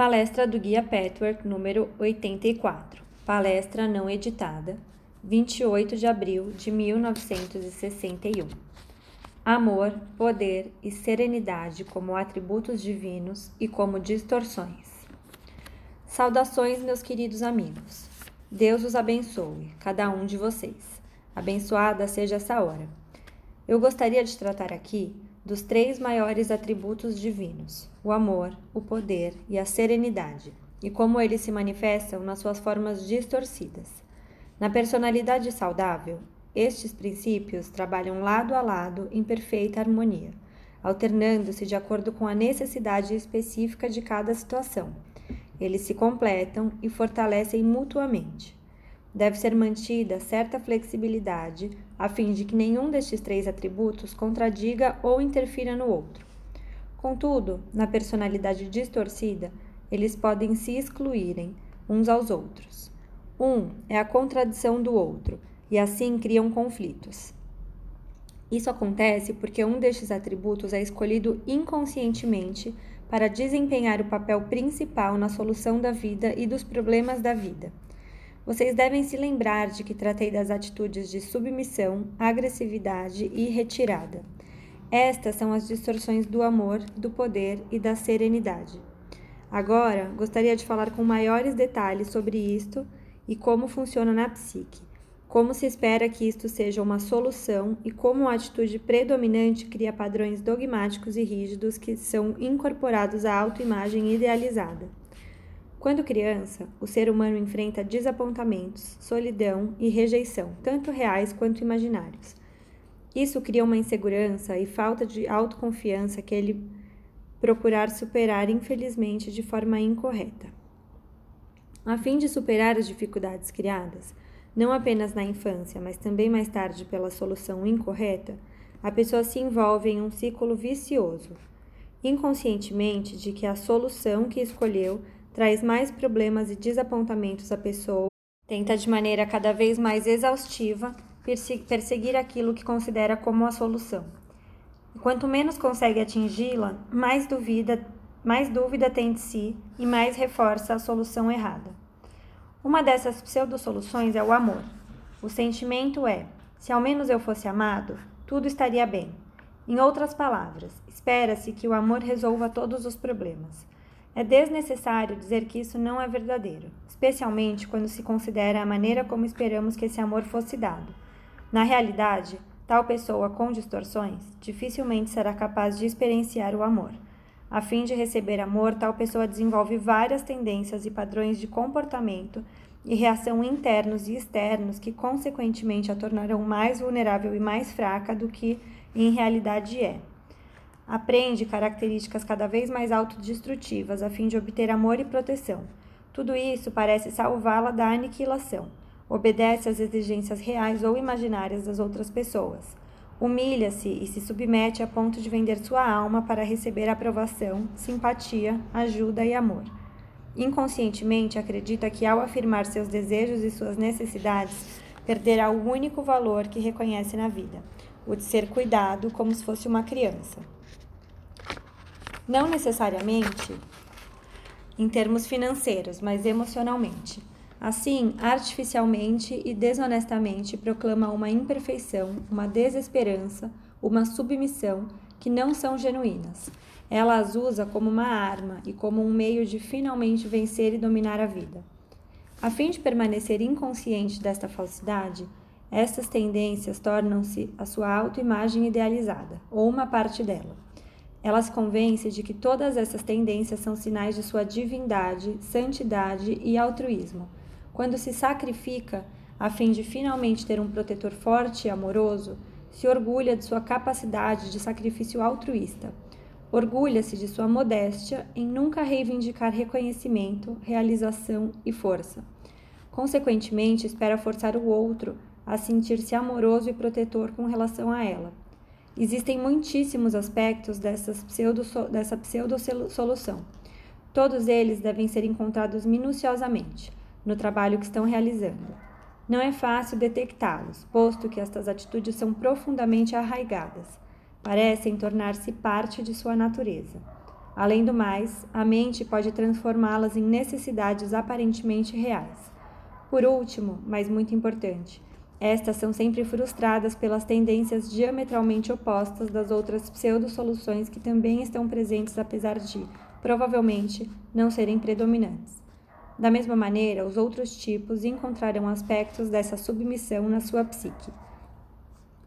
Palestra do Guia Patchwork número 84. Palestra não editada, 28 de abril de 1961. Amor, poder e serenidade como atributos divinos e como distorções. Saudações, meus queridos amigos. Deus os abençoe, cada um de vocês. Abençoada seja essa hora. Eu gostaria de tratar aqui dos três maiores atributos divinos: o amor, o poder e a serenidade, e como eles se manifestam nas suas formas distorcidas. Na personalidade saudável, estes princípios trabalham lado a lado em perfeita harmonia, alternando-se de acordo com a necessidade específica de cada situação. Eles se completam e fortalecem mutuamente. Deve ser mantida certa flexibilidade a fim de que nenhum destes três atributos contradiga ou interfira no outro. Contudo, na personalidade distorcida, eles podem se excluírem uns aos outros. Um é a contradição do outro e assim criam conflitos. Isso acontece porque um destes atributos é escolhido inconscientemente para desempenhar o papel principal na solução da vida e dos problemas da vida. Vocês devem se lembrar de que tratei das atitudes de submissão, agressividade e retirada. Estas são as distorções do amor, do poder e da serenidade. Agora, gostaria de falar com maiores detalhes sobre isto e como funciona na psique, como se espera que isto seja uma solução e como a atitude predominante cria padrões dogmáticos e rígidos que são incorporados à autoimagem idealizada. Quando criança, o ser humano enfrenta desapontamentos, solidão e rejeição, tanto reais quanto imaginários. Isso cria uma insegurança e falta de autoconfiança que ele procurar superar, infelizmente, de forma incorreta. A fim de superar as dificuldades criadas, não apenas na infância, mas também mais tarde pela solução incorreta, a pessoa se envolve em um ciclo vicioso, inconscientemente de que a solução que escolheu traz mais problemas e desapontamentos à pessoa, tenta de maneira cada vez mais exaustiva perseguir aquilo que considera como a solução. E quanto menos consegue atingi-la, mais duvida, mais dúvida tem de si e mais reforça a solução errada. Uma dessas pseudo-soluções é o amor. O sentimento é: se ao menos eu fosse amado, tudo estaria bem. Em outras palavras, espera-se que o amor resolva todos os problemas. É desnecessário dizer que isso não é verdadeiro, especialmente quando se considera a maneira como esperamos que esse amor fosse dado. Na realidade, tal pessoa com distorções dificilmente será capaz de experienciar o amor. A fim de receber amor, tal pessoa desenvolve várias tendências e padrões de comportamento e reação internos e externos que, consequentemente, a tornarão mais vulnerável e mais fraca do que em realidade é. Aprende características cada vez mais autodestrutivas a fim de obter amor e proteção. Tudo isso parece salvá-la da aniquilação. Obedece às exigências reais ou imaginárias das outras pessoas. Humilha-se e se submete a ponto de vender sua alma para receber aprovação, simpatia, ajuda e amor. Inconscientemente acredita que, ao afirmar seus desejos e suas necessidades, perderá o único valor que reconhece na vida, o de ser cuidado como se fosse uma criança não necessariamente em termos financeiros, mas emocionalmente. Assim, artificialmente e desonestamente proclama uma imperfeição, uma desesperança, uma submissão que não são genuínas. Ela as usa como uma arma e como um meio de finalmente vencer e dominar a vida. A fim de permanecer inconsciente desta falsidade, estas tendências tornam-se a sua autoimagem idealizada, ou uma parte dela. Ela se convence de que todas essas tendências são sinais de sua divindade, santidade e altruísmo. Quando se sacrifica a fim de finalmente ter um protetor forte e amoroso, se orgulha de sua capacidade de sacrifício altruísta. Orgulha-se de sua modéstia em nunca reivindicar reconhecimento, realização e força. Consequentemente, espera forçar o outro a sentir-se amoroso e protetor com relação a ela. Existem muitíssimos aspectos pseudo, dessa pseudo-solução. Todos eles devem ser encontrados minuciosamente no trabalho que estão realizando. Não é fácil detectá-los, posto que estas atitudes são profundamente arraigadas, parecem tornar-se parte de sua natureza. Além do mais, a mente pode transformá-las em necessidades aparentemente reais. Por último, mas muito importante, estas são sempre frustradas pelas tendências diametralmente opostas das outras pseudo-soluções que também estão presentes, apesar de, provavelmente, não serem predominantes. Da mesma maneira, os outros tipos encontrarão aspectos dessa submissão na sua psique.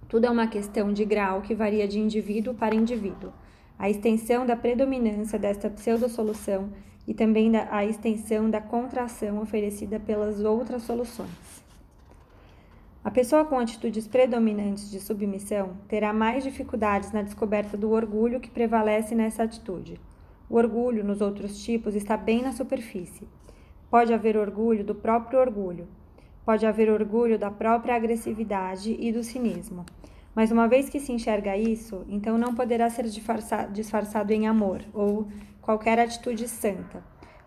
Tudo é uma questão de grau que varia de indivíduo para indivíduo a extensão da predominância desta pseudo-solução e também a extensão da contração oferecida pelas outras soluções. A pessoa com atitudes predominantes de submissão terá mais dificuldades na descoberta do orgulho que prevalece nessa atitude. O orgulho, nos outros tipos, está bem na superfície. Pode haver orgulho do próprio orgulho, pode haver orgulho da própria agressividade e do cinismo. Mas uma vez que se enxerga isso, então não poderá ser disfarçado em amor ou qualquer atitude santa.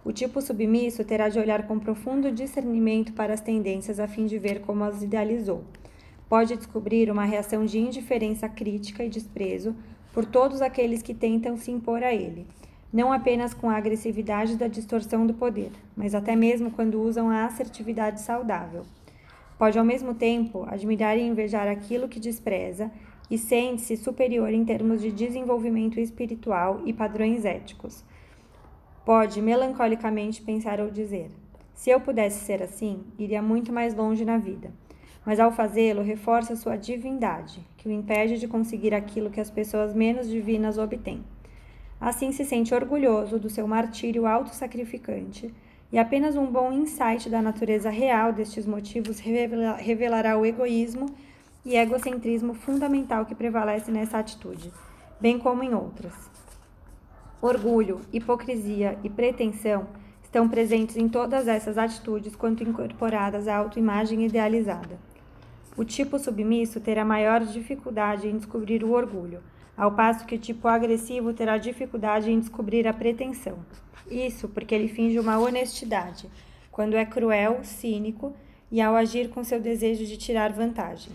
O tipo submisso terá de olhar com profundo discernimento para as tendências a fim de ver como as idealizou. Pode descobrir uma reação de indiferença crítica e desprezo por todos aqueles que tentam se impor a ele, não apenas com a agressividade da distorção do poder, mas até mesmo quando usam a assertividade saudável. Pode ao mesmo tempo admirar e invejar aquilo que despreza e sente-se superior em termos de desenvolvimento espiritual e padrões éticos. Pode melancolicamente pensar ou dizer: se eu pudesse ser assim, iria muito mais longe na vida. Mas ao fazê-lo, reforça sua divindade, que o impede de conseguir aquilo que as pessoas menos divinas obtêm. Assim se sente orgulhoso do seu martírio autossacrificante e apenas um bom insight da natureza real destes motivos revelará o egoísmo e egocentrismo fundamental que prevalece nessa atitude, bem como em outras. Orgulho, hipocrisia e pretensão estão presentes em todas essas atitudes quanto incorporadas à autoimagem idealizada. O tipo submisso terá maior dificuldade em descobrir o orgulho, ao passo que o tipo agressivo terá dificuldade em descobrir a pretensão. Isso porque ele finge uma honestidade, quando é cruel, cínico e ao agir com seu desejo de tirar vantagem.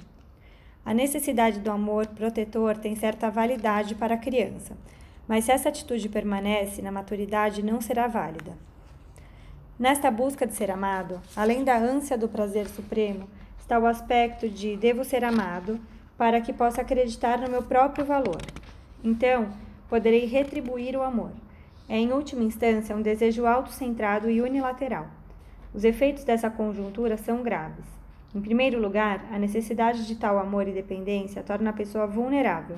A necessidade do amor protetor tem certa validade para a criança, mas se essa atitude permanece na maturidade, não será válida. Nesta busca de ser amado, além da ânsia do prazer supremo, está o aspecto de devo ser amado para que possa acreditar no meu próprio valor. Então, poderei retribuir o amor é, em última instância, um desejo autocentrado e unilateral. Os efeitos dessa conjuntura são graves. Em primeiro lugar, a necessidade de tal amor e dependência torna a pessoa vulnerável.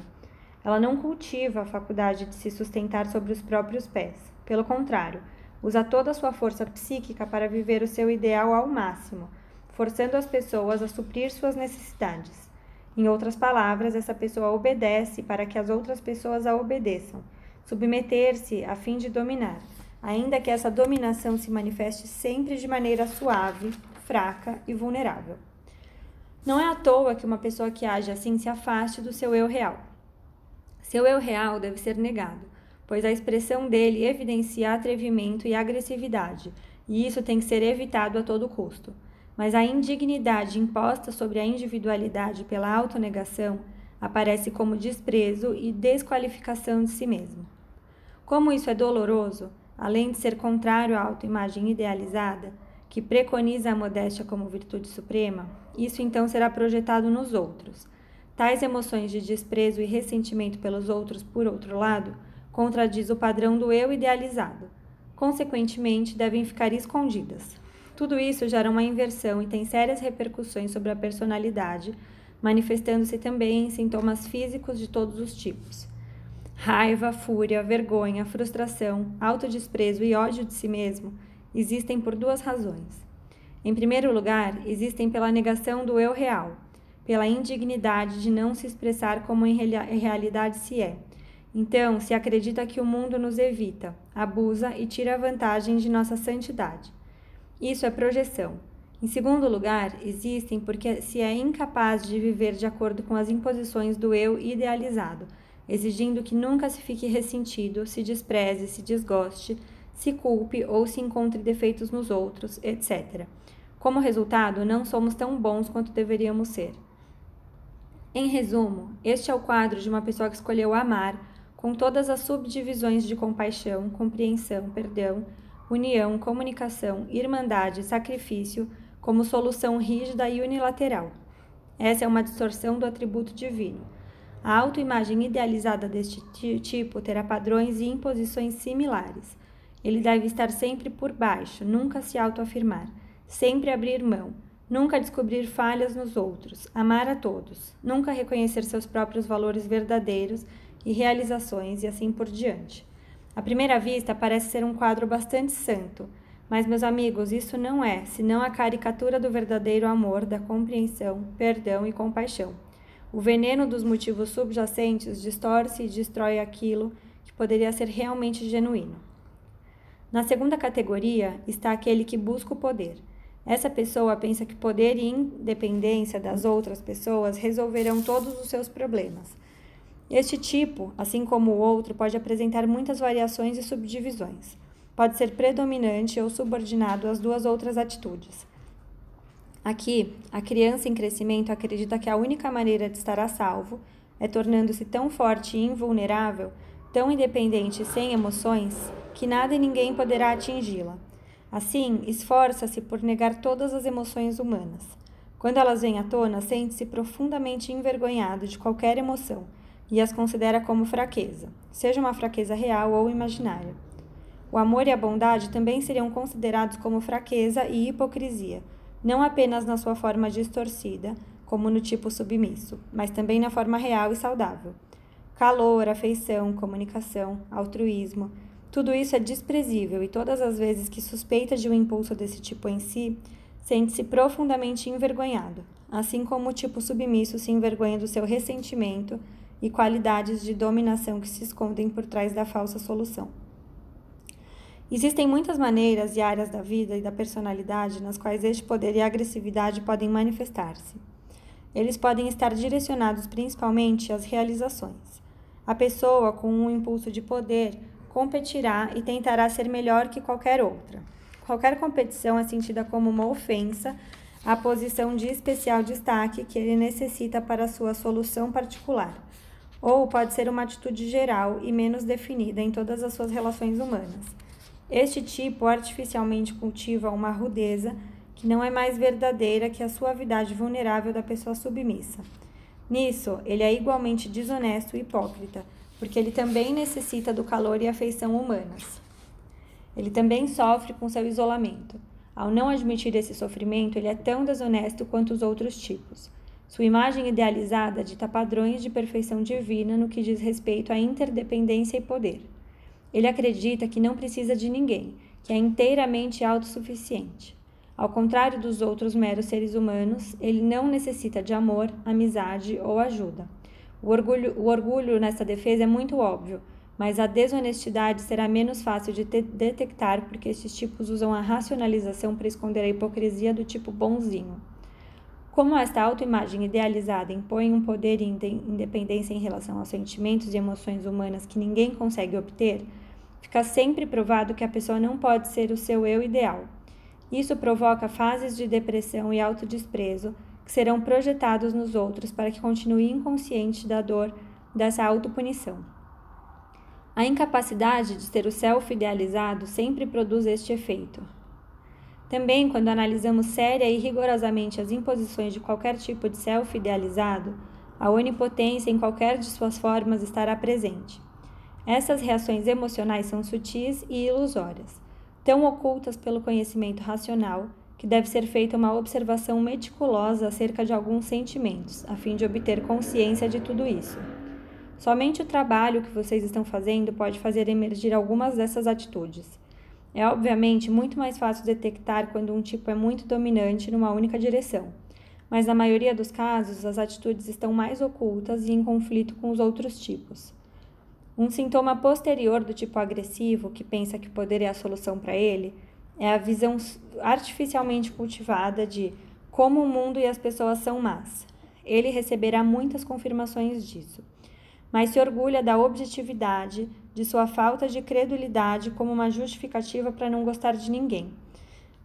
Ela não cultiva a faculdade de se sustentar sobre os próprios pés. Pelo contrário, usa toda a sua força psíquica para viver o seu ideal ao máximo, forçando as pessoas a suprir suas necessidades. Em outras palavras, essa pessoa obedece para que as outras pessoas a obedeçam submeter-se a fim de dominar, ainda que essa dominação se manifeste sempre de maneira suave, fraca e vulnerável. Não é à toa que uma pessoa que age assim se afaste do seu eu real. Seu eu real deve ser negado, pois a expressão dele evidencia atrevimento e agressividade, e isso tem que ser evitado a todo custo. Mas a indignidade imposta sobre a individualidade pela autonegação aparece como desprezo e desqualificação de si mesmo. Como isso é doloroso, além de ser contrário à autoimagem idealizada, que preconiza a modéstia como virtude suprema, isso então será projetado nos outros. Tais emoções de desprezo e ressentimento pelos outros, por outro lado, contradiz o padrão do eu idealizado. Consequentemente, devem ficar escondidas. Tudo isso gera uma inversão e tem sérias repercussões sobre a personalidade, manifestando-se também em sintomas físicos de todos os tipos. Raiva, fúria, vergonha, frustração, autodesprezo e ódio de si mesmo existem por duas razões. Em primeiro lugar, existem pela negação do eu real, pela indignidade de não se expressar como em realidade se é. Então, se acredita que o mundo nos evita, abusa e tira vantagem de nossa santidade. Isso é projeção. Em segundo lugar, existem porque se é incapaz de viver de acordo com as imposições do eu idealizado, exigindo que nunca se fique ressentido, se despreze, se desgoste, se culpe ou se encontre defeitos nos outros, etc. Como resultado, não somos tão bons quanto deveríamos ser. Em resumo, este é o quadro de uma pessoa que escolheu amar com todas as subdivisões de compaixão, compreensão, perdão, união, comunicação, irmandade sacrifício como solução rígida e unilateral. Essa é uma distorção do atributo divino. A autoimagem idealizada deste tipo terá padrões e imposições similares. Ele deve estar sempre por baixo, nunca se autoafirmar, sempre abrir mão, nunca descobrir falhas nos outros, amar a todos, nunca reconhecer seus próprios valores verdadeiros e realizações e assim por diante. À primeira vista, parece ser um quadro bastante santo, mas, meus amigos, isso não é senão a caricatura do verdadeiro amor, da compreensão, perdão e compaixão. O veneno dos motivos subjacentes distorce e destrói aquilo que poderia ser realmente genuíno. Na segunda categoria está aquele que busca o poder. Essa pessoa pensa que poder e independência das outras pessoas resolverão todos os seus problemas. Este tipo, assim como o outro, pode apresentar muitas variações e subdivisões. Pode ser predominante ou subordinado às duas outras atitudes. Aqui, a criança em crescimento acredita que a única maneira de estar a salvo é tornando-se tão forte e invulnerável, tão independente e sem emoções, que nada e ninguém poderá atingi-la. Assim, esforça-se por negar todas as emoções humanas. Quando elas vêm à tona, sente-se profundamente envergonhado de qualquer emoção e as considera como fraqueza, seja uma fraqueza real ou imaginária. O amor e a bondade também seriam considerados como fraqueza e hipocrisia, não apenas na sua forma distorcida, como no tipo submisso, mas também na forma real e saudável. Calor, afeição, comunicação, altruísmo, tudo isso é desprezível e todas as vezes que suspeita de um impulso desse tipo em si, sente-se profundamente envergonhado, assim como o tipo submisso se envergonha do seu ressentimento e qualidades de dominação que se escondem por trás da falsa solução. Existem muitas maneiras e áreas da vida e da personalidade nas quais este poder e agressividade podem manifestar-se. Eles podem estar direcionados principalmente às realizações. A pessoa com um impulso de poder competirá e tentará ser melhor que qualquer outra. Qualquer competição é sentida como uma ofensa à posição de especial destaque que ele necessita para sua solução particular ou pode ser uma atitude geral e menos definida em todas as suas relações humanas. Este tipo artificialmente cultiva uma rudeza que não é mais verdadeira que a suavidade vulnerável da pessoa submissa. Nisso, ele é igualmente desonesto e hipócrita, porque ele também necessita do calor e afeição humanas. Ele também sofre com seu isolamento. Ao não admitir esse sofrimento, ele é tão desonesto quanto os outros tipos. Sua imagem idealizada dita padrões de perfeição divina no que diz respeito à interdependência e poder. Ele acredita que não precisa de ninguém, que é inteiramente autossuficiente. Ao contrário dos outros meros seres humanos, ele não necessita de amor, amizade ou ajuda. O orgulho, o orgulho nessa defesa é muito óbvio, mas a desonestidade será menos fácil de detectar porque estes tipos usam a racionalização para esconder a hipocrisia do tipo bonzinho. Como esta autoimagem idealizada impõe um poder e independência em relação aos sentimentos e emoções humanas que ninguém consegue obter, fica sempre provado que a pessoa não pode ser o seu eu ideal. Isso provoca fases de depressão e autodesprezo que serão projetados nos outros para que continue inconsciente da dor dessa autopunição. A incapacidade de ter o self idealizado sempre produz este efeito. Também, quando analisamos séria e rigorosamente as imposições de qualquer tipo de self idealizado, a onipotência em qualquer de suas formas estará presente. Essas reações emocionais são sutis e ilusórias, tão ocultas pelo conhecimento racional que deve ser feita uma observação meticulosa acerca de alguns sentimentos, a fim de obter consciência de tudo isso. Somente o trabalho que vocês estão fazendo pode fazer emergir algumas dessas atitudes. É obviamente muito mais fácil detectar quando um tipo é muito dominante numa única direção, mas na maioria dos casos as atitudes estão mais ocultas e em conflito com os outros tipos. Um sintoma posterior do tipo agressivo, que pensa que o poder é a solução para ele, é a visão artificialmente cultivada de como o mundo e as pessoas são más. Ele receberá muitas confirmações disso, mas se orgulha da objetividade, de sua falta de credulidade como uma justificativa para não gostar de ninguém.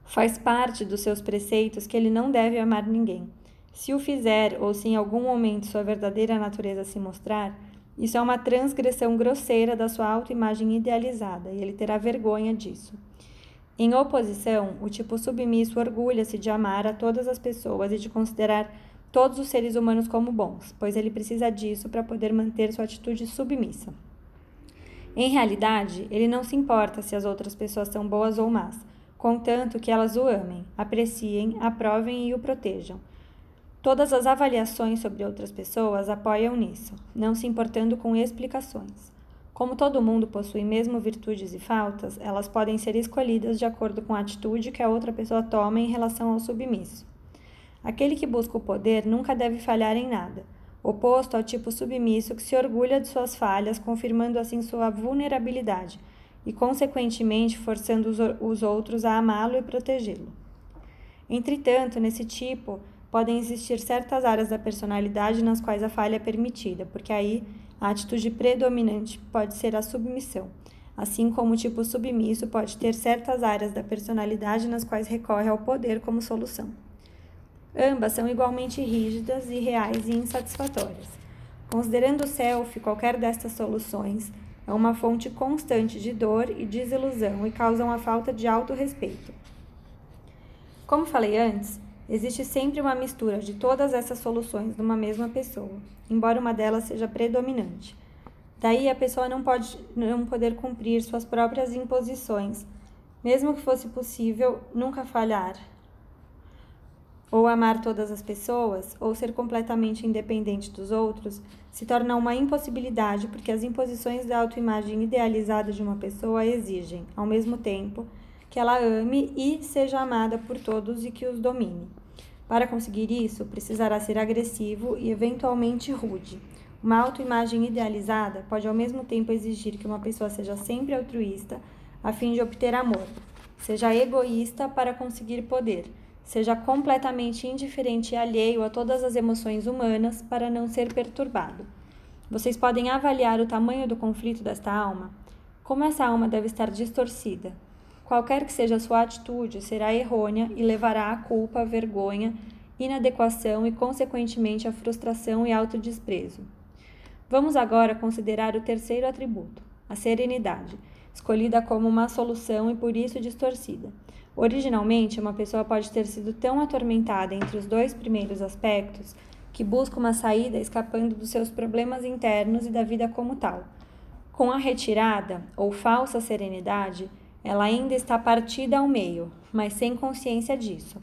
Faz parte dos seus preceitos que ele não deve amar ninguém. Se o fizer ou se em algum momento sua verdadeira natureza se mostrar, Isso é uma transgressão grosseira da sua autoimagem idealizada e ele terá vergonha disso. Em oposição, o tipo submisso orgulha-se de amar a todas as pessoas e de considerar todos os seres humanos como bons, pois ele precisa disso para poder manter sua atitude submissa. Em realidade, ele não se importa se as outras pessoas são boas ou más, contanto que elas o amem, apreciem, aprovem e o protejam. Todas as avaliações sobre outras pessoas apoiam nisso, não se importando com explicações. Como todo mundo possui mesmo virtudes e faltas, elas podem ser escolhidas de acordo com a atitude que a outra pessoa toma em relação ao submisso. Aquele que busca o poder nunca deve falhar em nada, oposto ao tipo submisso que se orgulha de suas falhas, confirmando assim sua vulnerabilidade e, consequentemente, forçando os outros a amá-lo e protegê-lo. Entretanto, nesse tipo, podem existir certas áreas da personalidade nas quais a falha é permitida, porque aí a atitude predominante pode ser a submissão, assim como o tipo submisso pode ter certas áreas da personalidade nas quais recorre ao poder como solução. Ambas são igualmente rígidas, irreais e insatisfatórias. Considerando o self, qualquer destas soluções é uma fonte constante de dor e desilusão e causam a falta de autorrespeito. Como falei antes, Existe sempre uma mistura de todas essas soluções numa mesma pessoa, embora uma delas seja predominante. Daí a pessoa não pode não poder cumprir suas próprias imposições, mesmo que fosse possível nunca falhar, ou amar todas as pessoas, ou ser completamente independente dos outros, se torna uma impossibilidade porque as imposições da autoimagem idealizada de uma pessoa exigem, ao mesmo tempo, que ela ame e seja amada por todos e que os domine. Para conseguir isso, precisará ser agressivo e eventualmente rude. Uma autoimagem idealizada pode ao mesmo tempo exigir que uma pessoa seja sempre altruísta a fim de obter amor, seja egoísta para conseguir poder, seja completamente indiferente e alheio a todas as emoções humanas para não ser perturbado. Vocês podem avaliar o tamanho do conflito desta alma? Como essa alma deve estar distorcida, Qualquer que seja a sua atitude, será errônea e levará à culpa, vergonha, inadequação e, consequentemente, à frustração e autodesprezo. Vamos agora considerar o terceiro atributo, a serenidade, escolhida como uma solução e por isso distorcida. Originalmente, uma pessoa pode ter sido tão atormentada entre os dois primeiros aspectos que busca uma saída escapando dos seus problemas internos e da vida como tal. Com a retirada ou falsa serenidade, ela ainda está partida ao meio, mas sem consciência disso.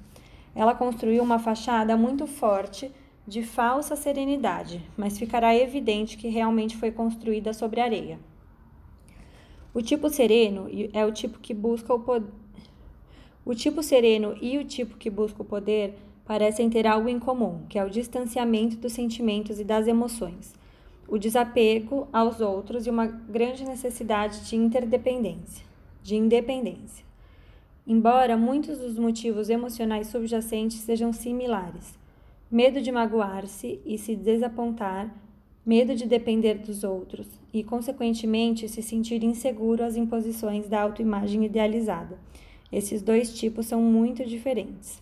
Ela construiu uma fachada muito forte de falsa serenidade, mas ficará evidente que realmente foi construída sobre areia. O tipo sereno é o tipo que busca o poder. O tipo sereno e o tipo que busca o poder parecem ter algo em comum, que é o distanciamento dos sentimentos e das emoções, o desapego aos outros e uma grande necessidade de interdependência de independência. Embora muitos dos motivos emocionais subjacentes sejam similares, medo de magoar-se e se desapontar, medo de depender dos outros e, consequentemente, se sentir inseguro às imposições da autoimagem idealizada. Esses dois tipos são muito diferentes.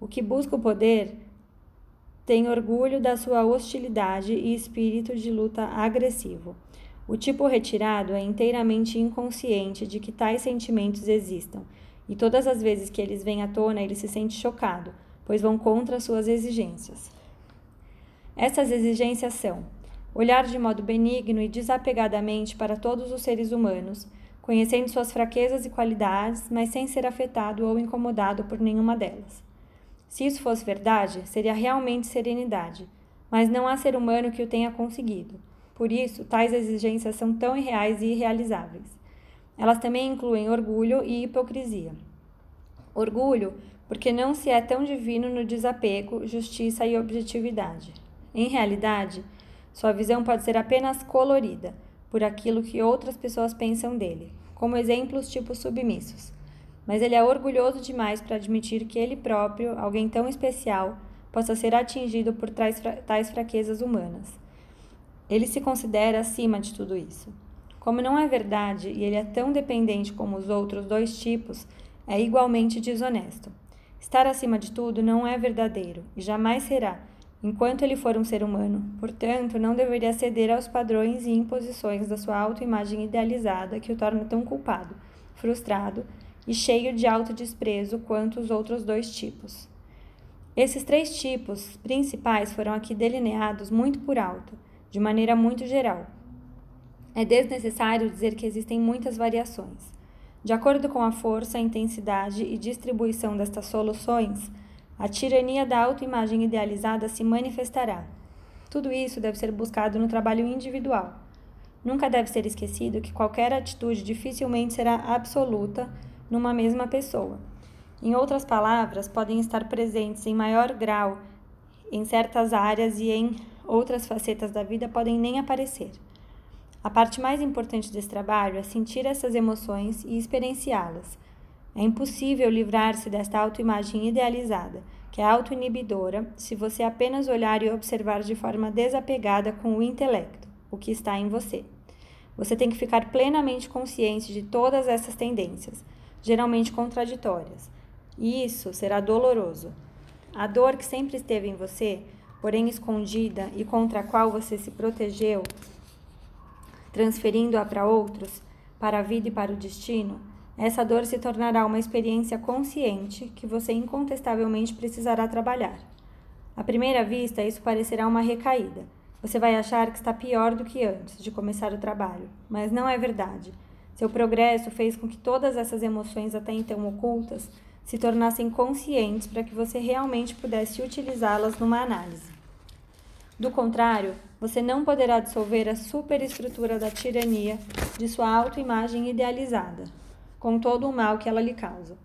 O que busca o poder tem orgulho da sua hostilidade e espírito de luta agressivo. O tipo retirado é inteiramente inconsciente de que tais sentimentos existam, e todas as vezes que eles vêm à tona, ele se sente chocado, pois vão contra suas exigências. Essas exigências são olhar de modo benigno e desapegadamente para todos os seres humanos, conhecendo suas fraquezas e qualidades, mas sem ser afetado ou incomodado por nenhuma delas. Se isso fosse verdade, seria realmente serenidade, mas não há ser humano que o tenha conseguido. Por isso, tais exigências são tão irreais e irrealizáveis. Elas também incluem orgulho e hipocrisia. Orgulho, porque não se é tão divino no desapego, justiça e objetividade. Em realidade, sua visão pode ser apenas colorida por aquilo que outras pessoas pensam dele, como exemplos tipo submissos. Mas ele é orgulhoso demais para admitir que ele próprio, alguém tão especial, possa ser atingido por tais fraquezas humanas. Ele se considera acima de tudo isso. Como não é verdade e ele é tão dependente como os outros dois tipos, é igualmente desonesto. Estar acima de tudo não é verdadeiro e jamais será, enquanto ele for um ser humano. Portanto, não deveria ceder aos padrões e imposições da sua autoimagem idealizada que o torna tão culpado, frustrado e cheio de autodesprezo quanto os outros dois tipos. Esses três tipos principais foram aqui delineados muito por alto, de maneira muito geral. É desnecessário dizer que existem muitas variações. De acordo com a força, intensidade e distribuição destas soluções, a tirania da autoimagem idealizada se manifestará. Tudo isso deve ser buscado no trabalho individual. Nunca deve ser esquecido que qualquer atitude dificilmente será absoluta numa mesma pessoa. Em outras palavras, podem estar presentes em maior grau em certas áreas e em outras facetas da vida podem nem aparecer. A parte mais importante desse trabalho é sentir essas emoções e experienciá-las é impossível livrar-se desta autoimagem idealizada, que é autoinibidora, se você apenas olhar e observar de forma desapegada com o intelecto, o que está em você. Você tem que ficar plenamente consciente de todas essas tendências, geralmente contraditórias. E isso será doloroso. A dor que sempre esteve em você, porém escondida e contra a qual você se protegeu, transferindo-a para outros, para a vida e para o destino, essa dor se tornará uma experiência consciente que você incontestavelmente precisará trabalhar. À primeira vista, isso parecerá uma recaída. Você vai achar que está pior do que antes de começar o trabalho, mas não é verdade. Seu progresso fez com que todas essas emoções até então ocultas se tornassem conscientes para que você realmente pudesse utilizá-las numa análise. Do contrário, você não poderá dissolver a superestrutura da tirania de sua autoimagem idealizada, com todo o mal que ela lhe causa.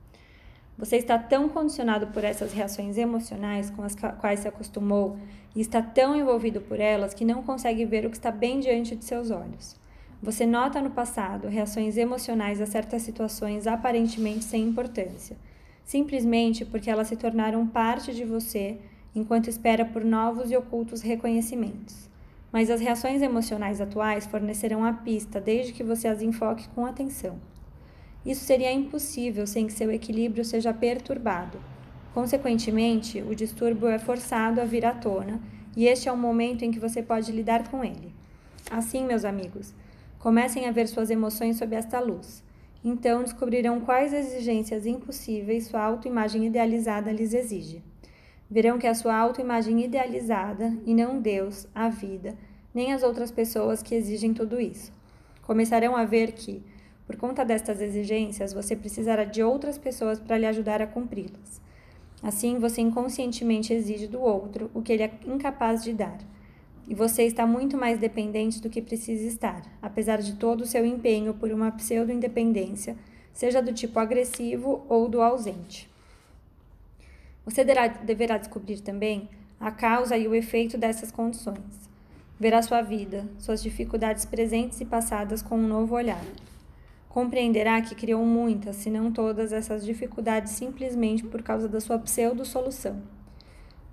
Você está tão condicionado por essas reações emocionais com as quais se acostumou e está tão envolvido por elas que não consegue ver o que está bem diante de seus olhos. Você nota no passado reações emocionais a certas situações aparentemente sem importância, simplesmente porque elas se tornaram parte de você enquanto espera por novos e ocultos reconhecimentos. Mas as reações emocionais atuais fornecerão a pista desde que você as enfoque com atenção. Isso seria impossível sem que seu equilíbrio seja perturbado. Consequentemente, o distúrbio é forçado a vir à tona, e este é o momento em que você pode lidar com ele. Assim, meus amigos, comecem a ver suas emoções sob esta luz. Então descobrirão quais exigências impossíveis sua autoimagem idealizada lhes exige. Verão que a sua autoimagem idealizada, e não Deus, a vida, nem as outras pessoas que exigem tudo isso. Começarão a ver que, por conta destas exigências, você precisará de outras pessoas para lhe ajudar a cumpri-las. Assim, você inconscientemente exige do outro o que ele é incapaz de dar. E você está muito mais dependente do que precisa estar, apesar de todo o seu empenho por uma pseudo-independência, seja do tipo agressivo ou do ausente. Você deverá descobrir também a causa e o efeito dessas condições. Verá sua vida, suas dificuldades presentes e passadas com um novo olhar compreenderá que criou muitas, se não todas, essas dificuldades simplesmente por causa da sua pseudo-solução.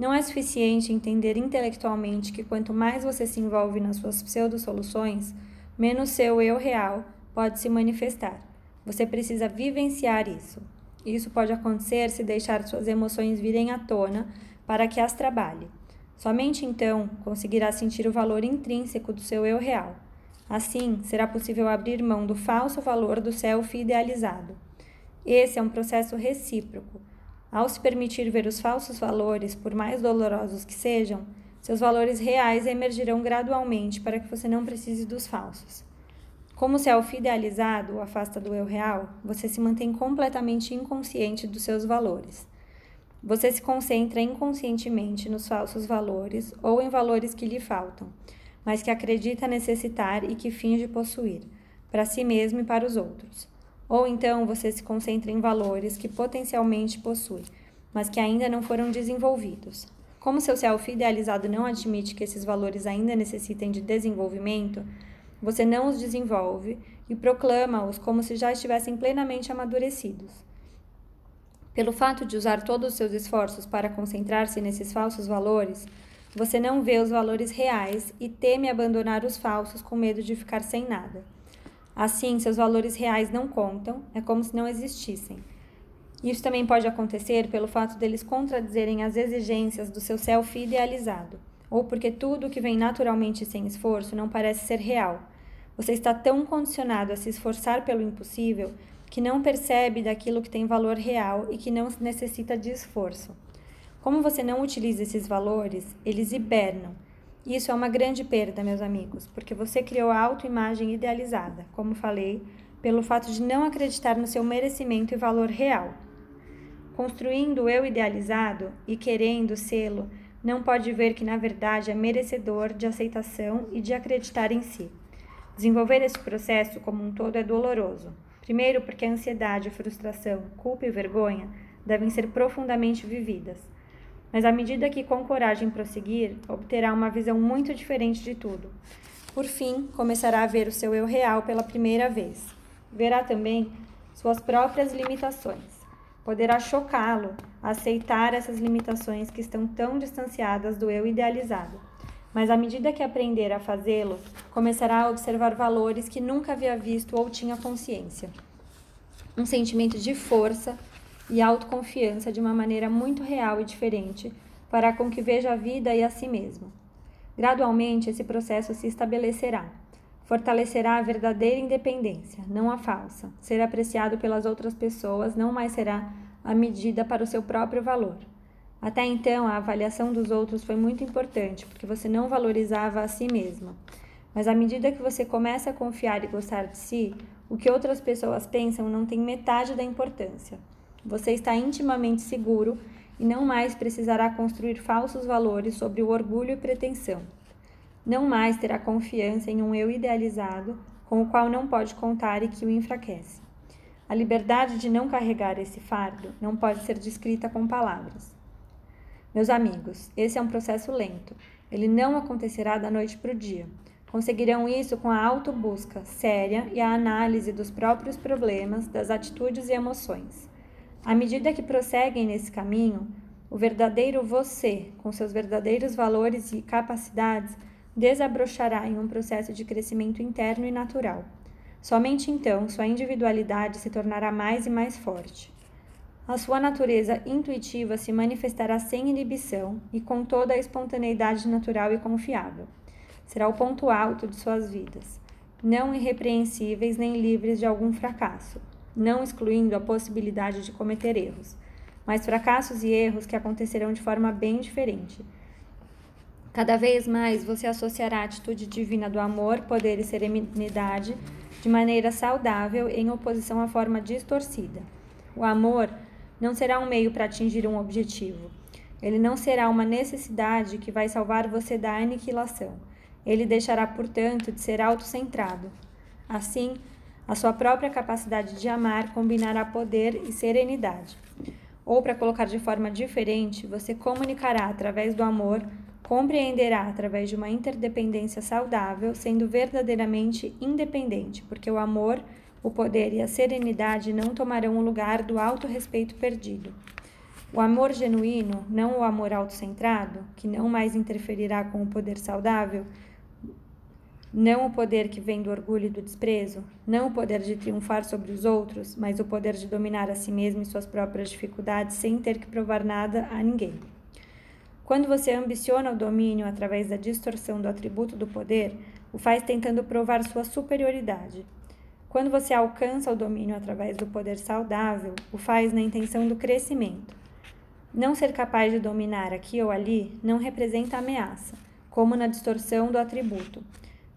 Não é suficiente entender intelectualmente que quanto mais você se envolve nas suas pseudo-soluções, menos seu eu real pode se manifestar. Você precisa vivenciar isso. Isso pode acontecer se deixar suas emoções virem à tona para que as trabalhe. Somente então conseguirá sentir o valor intrínseco do seu eu real. Assim, será possível abrir mão do falso valor do self idealizado. Esse é um processo recíproco. Ao se permitir ver os falsos valores, por mais dolorosos que sejam, seus valores reais emergirão gradualmente para que você não precise dos falsos. Como o self idealizado o afasta do eu real, você se mantém completamente inconsciente dos seus valores. Você se concentra inconscientemente nos falsos valores ou em valores que lhe faltam mas que acredita necessitar e que finge possuir, para si mesmo e para os outros. Ou então você se concentra em valores que potencialmente possui, mas que ainda não foram desenvolvidos. Como seu self idealizado não admite que esses valores ainda necessitem de desenvolvimento, você não os desenvolve e proclama-os como se já estivessem plenamente amadurecidos. Pelo fato de usar todos os seus esforços para concentrar-se nesses falsos valores, você não vê os valores reais e teme abandonar os falsos com medo de ficar sem nada. Assim, seus valores reais não contam, é como se não existissem. Isso também pode acontecer pelo fato deles contradizerem as exigências do seu self idealizado, ou porque tudo que vem naturalmente sem esforço não parece ser real. Você está tão condicionado a se esforçar pelo impossível que não percebe daquilo que tem valor real e que não necessita de esforço. Como você não utiliza esses valores, eles hibernam. Isso é uma grande perda, meus amigos, porque você criou a autoimagem idealizada, como falei, pelo fato de não acreditar no seu merecimento e valor real. Construindo o eu idealizado e querendo sê-lo, não pode ver que na verdade é merecedor de aceitação e de acreditar em si. Desenvolver esse processo como um todo é doloroso. Primeiro, porque a ansiedade, frustração, culpa e vergonha devem ser profundamente vividas. Mas à medida que com coragem prosseguir, obterá uma visão muito diferente de tudo. Por fim, começará a ver o seu eu real pela primeira vez. Verá também suas próprias limitações poderá chocá-lo a aceitar essas limitações que estão tão distanciadas do eu idealizado. Mas à medida que aprender a fazê-lo, começará a observar valores que nunca havia visto ou tinha consciência. Um sentimento de força e autoconfiança de uma maneira muito real e diferente para com que veja a vida e a si mesmo. Gradualmente, esse processo se estabelecerá. Fortalecerá a verdadeira independência, não a falsa. Ser apreciado pelas outras pessoas não mais será a medida para o seu próprio valor. Até então, a avaliação dos outros foi muito importante, porque você não valorizava a si mesma. Mas à medida que você começa a confiar e gostar de si, o que outras pessoas pensam não tem metade da importância. Você está intimamente seguro e não mais precisará construir falsos valores sobre o orgulho e pretensão. Não mais terá confiança em um eu idealizado com o qual não pode contar e que o enfraquece. A liberdade de não carregar esse fardo não pode ser descrita com palavras. Meus amigos, esse é um processo lento. Ele não acontecerá da noite para o dia. Conseguirão isso com a autobusca séria e a análise dos próprios problemas, das atitudes e emoções. À medida que prosseguem nesse caminho, o verdadeiro você, com seus verdadeiros valores e capacidades, desabrochará em um processo de crescimento interno e natural. Somente então sua individualidade se tornará mais e mais forte. A sua natureza intuitiva se manifestará sem inibição e com toda a espontaneidade natural e confiável. Será o ponto alto de suas vidas, não irrepreensíveis nem livres de algum fracasso, não excluindo a possibilidade de cometer erros, mas fracassos e erros que acontecerão de forma bem diferente Cada vez mais você associará a atitude divina do amor, poder e serenidade de maneira saudável em oposição à forma distorcida. O amor não será um meio para atingir um objetivo. Ele não será uma necessidade que vai salvar você da aniquilação. Ele deixará, portanto, de ser autocentrado. Assim, a sua própria capacidade de amar combinará poder e serenidade. Ou, para colocar de forma diferente, você comunicará através do amor compreenderá através de uma interdependência saudável, sendo verdadeiramente independente, porque o amor, o poder e a serenidade não tomarão o lugar do autorrespeito perdido. O amor genuíno, não o amor autocentrado, que não mais interferirá com o poder saudável, não o poder que vem do orgulho e do desprezo, não o poder de triunfar sobre os outros, mas o poder de dominar a si mesmo e suas próprias dificuldades sem ter que provar nada a ninguém. Quando você ambiciona o domínio através da distorção do atributo do poder, o faz tentando provar sua superioridade. Quando você alcança o domínio através do poder saudável, o faz na intenção do crescimento. Não ser capaz de dominar aqui ou ali não representa ameaça, como na distorção do atributo.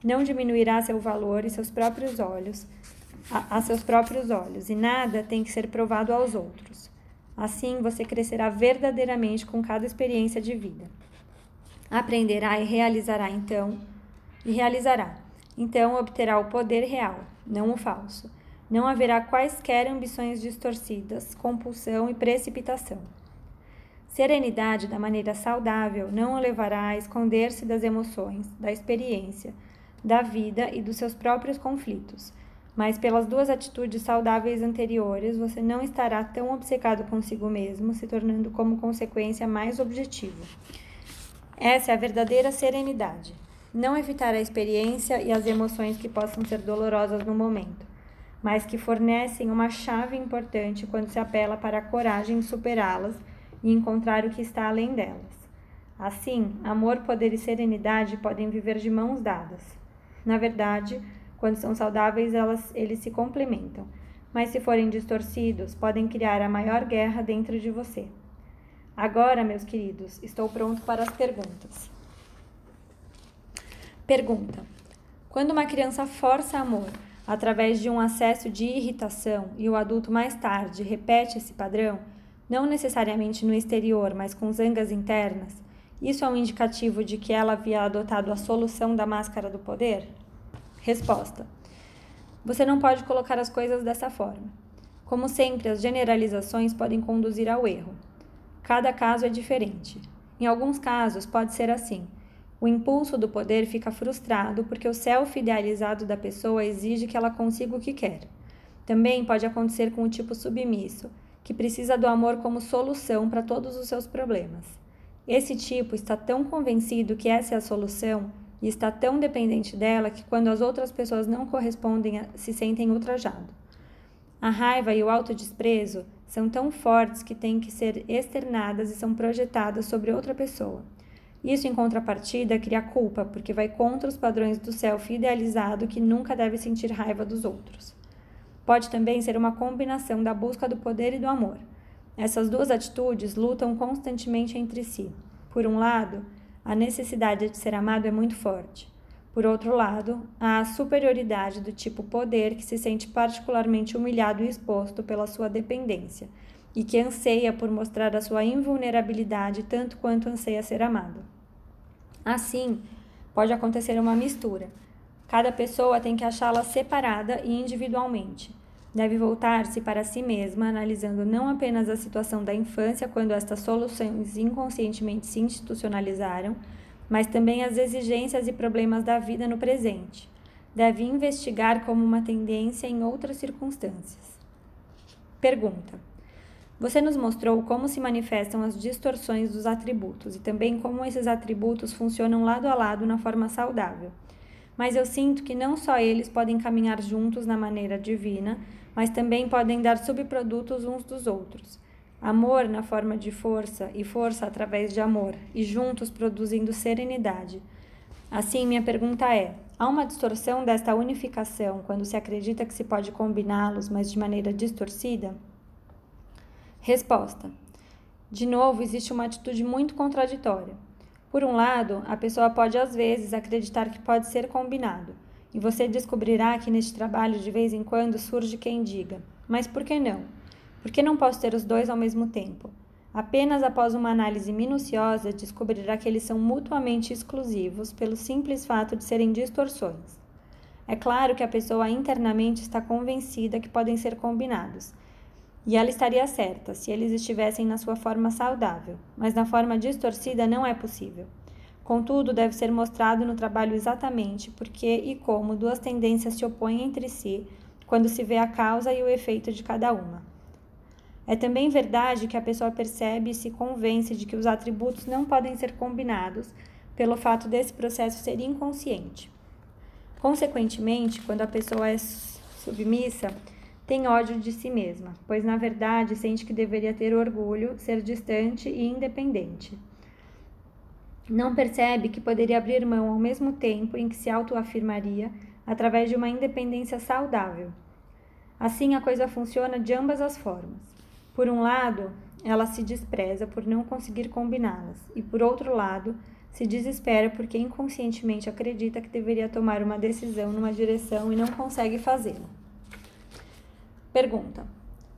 Não diminuirá seu valor e seus próprios olhos, a, a seus próprios olhos, e nada tem que ser provado aos outros. Assim, você crescerá verdadeiramente com cada experiência de vida. Aprenderá e realizará então, e realizará. Então obterá o poder real, não o falso. Não haverá quaisquer ambições distorcidas, compulsão e precipitação. Serenidade da maneira saudável não o levará a esconder-se das emoções, da experiência, da vida e dos seus próprios conflitos mas pelas duas atitudes saudáveis anteriores, você não estará tão obcecado consigo mesmo, se tornando como consequência mais objetivo. Essa é a verdadeira serenidade. Não evitar a experiência e as emoções que possam ser dolorosas no momento. mas que fornecem uma chave importante quando se apela para a coragem de superá-las e encontrar o que está além delas. Assim, amor, poder e serenidade podem viver de mãos dadas. Na verdade, quando são saudáveis, elas, eles se complementam, mas se forem distorcidos, podem criar a maior guerra dentro de você. Agora, meus queridos, estou pronto para as perguntas. Pergunta: Quando uma criança força amor através de um acesso de irritação e o adulto mais tarde repete esse padrão, não necessariamente no exterior, mas com zangas internas, isso é um indicativo de que ela havia adotado a solução da máscara do poder? Resposta: Você não pode colocar as coisas dessa forma. Como sempre, as generalizações podem conduzir ao erro. Cada caso é diferente. Em alguns casos, pode ser assim. O impulso do poder fica frustrado porque o self idealizado da pessoa exige que ela consiga o que quer. Também pode acontecer com o tipo submisso, que precisa do amor como solução para todos os seus problemas. Esse tipo está tão convencido que essa é a solução e está tão dependente dela que quando as outras pessoas não correspondem, se sentem ultrajados. A raiva e o autodesprezo são tão fortes que têm que ser externadas e são projetadas sobre outra pessoa. Isso, em contrapartida, cria culpa, porque vai contra os padrões do self idealizado que nunca deve sentir raiva dos outros. Pode também ser uma combinação da busca do poder e do amor. Essas duas atitudes lutam constantemente entre si. Por um lado, a necessidade de ser amado é muito forte. Por outro lado, há a superioridade do tipo poder que se sente particularmente humilhado e exposto pela sua dependência e que anseia por mostrar a sua invulnerabilidade tanto quanto anseia ser amado. Assim, pode acontecer uma mistura. Cada pessoa tem que achá-la separada e individualmente. Deve voltar-se para si mesma, analisando não apenas a situação da infância, quando estas soluções inconscientemente se institucionalizaram, mas também as exigências e problemas da vida no presente. Deve investigar como uma tendência em outras circunstâncias. Pergunta: você nos mostrou como se manifestam as distorções dos atributos e também como esses atributos funcionam lado a lado na forma saudável. Mas eu sinto que não só eles podem caminhar juntos na maneira divina, mas também podem dar subprodutos uns dos outros. Amor na forma de força e força através de amor, e juntos produzindo serenidade. Assim, minha pergunta é: há uma distorção desta unificação quando se acredita que se pode combiná-los, mas de maneira distorcida? Resposta: De novo, existe uma atitude muito contraditória. Por um lado, a pessoa pode às vezes acreditar que pode ser combinado, e você descobrirá que neste trabalho de vez em quando surge quem diga: Mas por que não? Por que não posso ter os dois ao mesmo tempo? Apenas após uma análise minuciosa descobrirá que eles são mutuamente exclusivos pelo simples fato de serem distorções. É claro que a pessoa internamente está convencida que podem ser combinados, e ela estaria certa se eles estivessem na sua forma saudável, mas na forma distorcida não é possível. Contudo, deve ser mostrado no trabalho exatamente por que e como duas tendências se opõem entre si quando se vê a causa e o efeito de cada uma. É também verdade que a pessoa percebe e se convence de que os atributos não podem ser combinados pelo fato desse processo ser inconsciente. Consequentemente, quando a pessoa é submissa, tem ódio de si mesma, pois na verdade sente que deveria ter orgulho, ser distante e independente. Não percebe que poderia abrir mão ao mesmo tempo em que se autoafirmaria através de uma independência saudável. Assim a coisa funciona de ambas as formas. Por um lado, ela se despreza por não conseguir combiná-las, e por outro lado, se desespera porque inconscientemente acredita que deveria tomar uma decisão numa direção e não consegue fazê-lo. Pergunta: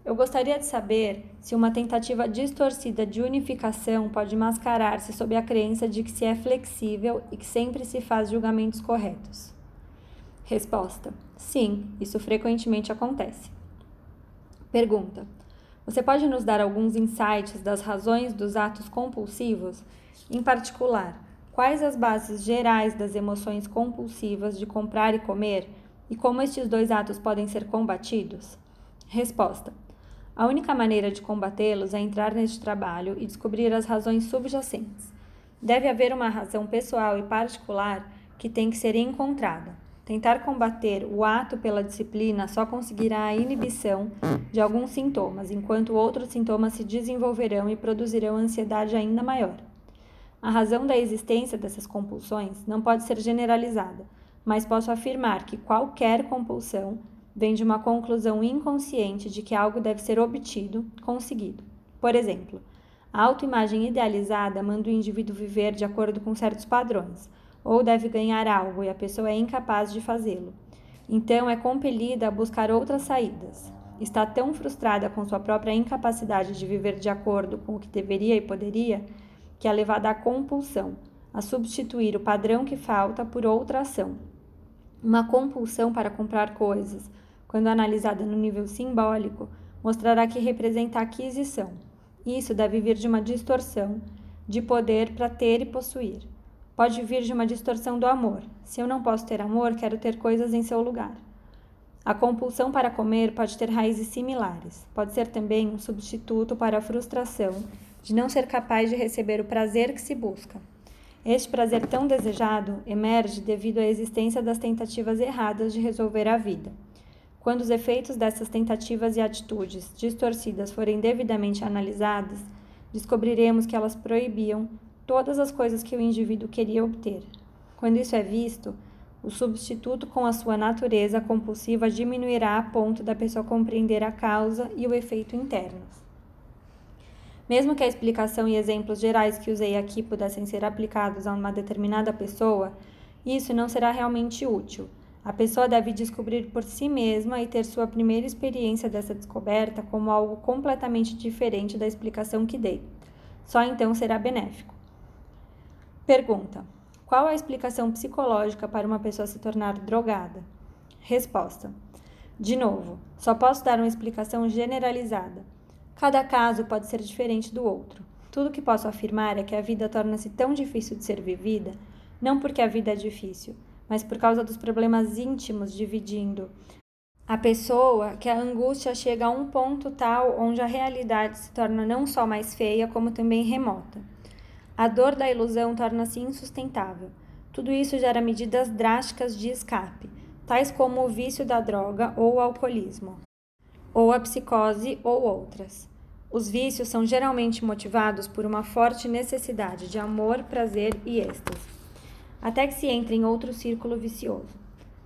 Eu gostaria de saber se uma tentativa distorcida de unificação pode mascarar-se sob a crença de que se é flexível e que sempre se faz julgamentos corretos. Resposta: Sim, isso frequentemente acontece. Pergunta: Você pode nos dar alguns insights das razões dos atos compulsivos? Em particular, quais as bases gerais das emoções compulsivas de comprar e comer e como estes dois atos podem ser combatidos? Resposta: A única maneira de combatê-los é entrar neste trabalho e descobrir as razões subjacentes. Deve haver uma razão pessoal e particular que tem que ser encontrada. Tentar combater o ato pela disciplina só conseguirá a inibição de alguns sintomas, enquanto outros sintomas se desenvolverão e produzirão ansiedade ainda maior. A razão da existência dessas compulsões não pode ser generalizada, mas posso afirmar que qualquer compulsão vem de uma conclusão inconsciente de que algo deve ser obtido, conseguido. Por exemplo, a autoimagem idealizada manda o indivíduo viver de acordo com certos padrões ou deve ganhar algo e a pessoa é incapaz de fazê-lo. Então é compelida a buscar outras saídas. Está tão frustrada com sua própria incapacidade de viver de acordo com o que deveria e poderia que é levada à compulsão, a substituir o padrão que falta por outra ação. Uma compulsão para comprar coisas, quando analisada no nível simbólico, mostrará que representa aquisição. Isso deve vir de uma distorção de poder para ter e possuir pode vir de uma distorção do amor. Se eu não posso ter amor, quero ter coisas em seu lugar. A compulsão para comer pode ter raízes similares. Pode ser também um substituto para a frustração de não ser capaz de receber o prazer que se busca. Este prazer tão desejado emerge devido à existência das tentativas erradas de resolver a vida. Quando os efeitos dessas tentativas e atitudes distorcidas forem devidamente analisadas, descobriremos que elas proibiam todas as coisas que o indivíduo queria obter. Quando isso é visto, o substituto com a sua natureza compulsiva diminuirá a ponto da pessoa compreender a causa e o efeito internos. Mesmo que a explicação e exemplos gerais que usei aqui pudessem ser aplicados a uma determinada pessoa, isso não será realmente útil. A pessoa deve descobrir por si mesma e ter sua primeira experiência dessa descoberta como algo completamente diferente da explicação que dei. Só então será benéfico. Pergunta: Qual a explicação psicológica para uma pessoa se tornar drogada? Resposta: De novo, só posso dar uma explicação generalizada. Cada caso pode ser diferente do outro. Tudo que posso afirmar é que a vida torna-se tão difícil de ser vivida, não porque a vida é difícil, mas por causa dos problemas íntimos dividindo a pessoa que a angústia chega a um ponto tal onde a realidade se torna não só mais feia, como também remota. A dor da ilusão torna-se insustentável. Tudo isso gera medidas drásticas de escape, tais como o vício da droga ou o alcoolismo, ou a psicose ou outras. Os vícios são geralmente motivados por uma forte necessidade de amor, prazer e êxtase, até que se entre em outro círculo vicioso.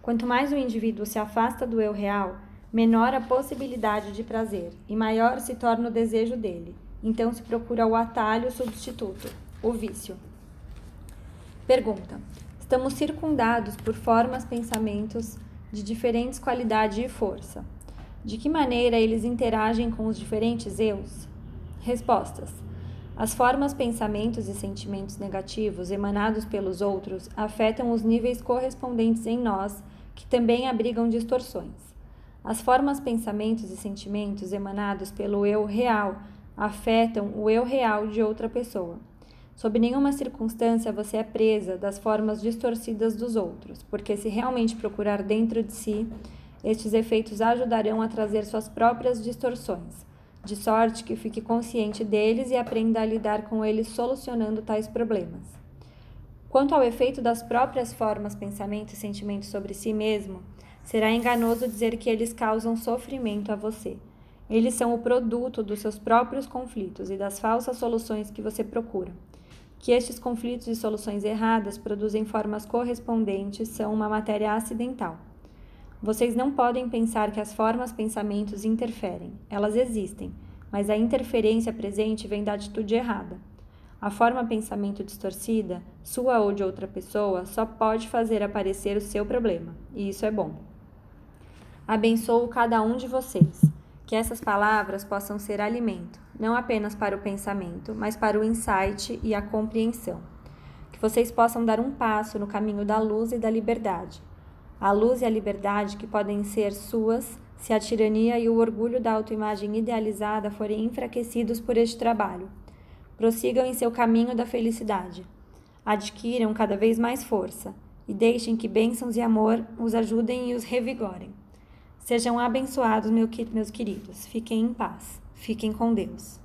Quanto mais o indivíduo se afasta do eu real, menor a possibilidade de prazer e maior se torna o desejo dele. Então se procura o atalho substituto, o vício. Pergunta: Estamos circundados por formas, pensamentos de diferentes qualidade e força. De que maneira eles interagem com os diferentes eus? Respostas: As formas, pensamentos e sentimentos negativos emanados pelos outros afetam os níveis correspondentes em nós, que também abrigam distorções. As formas, pensamentos e sentimentos emanados pelo eu real afetam o eu real de outra pessoa. Sob nenhuma circunstância você é presa das formas distorcidas dos outros, porque se realmente procurar dentro de si, estes efeitos ajudarão a trazer suas próprias distorções, de sorte que fique consciente deles e aprenda a lidar com eles solucionando tais problemas. Quanto ao efeito das próprias formas, pensamentos e sentimentos sobre si mesmo, será enganoso dizer que eles causam sofrimento a você. Eles são o produto dos seus próprios conflitos e das falsas soluções que você procura que estes conflitos e soluções erradas produzem formas correspondentes são uma matéria acidental. Vocês não podem pensar que as formas pensamentos interferem. Elas existem, mas a interferência presente vem da atitude errada. A forma pensamento distorcida, sua ou de outra pessoa, só pode fazer aparecer o seu problema, e isso é bom. Abençoo cada um de vocês. Que essas palavras possam ser alimento, não apenas para o pensamento, mas para o insight e a compreensão. Que vocês possam dar um passo no caminho da luz e da liberdade. A luz e a liberdade que podem ser suas se a tirania e o orgulho da autoimagem idealizada forem enfraquecidos por este trabalho. Prossigam em seu caminho da felicidade. Adquiram cada vez mais força e deixem que bênçãos e amor os ajudem e os revigorem. Sejam abençoados, meus queridos. Fiquem em paz. Fiquem com Deus.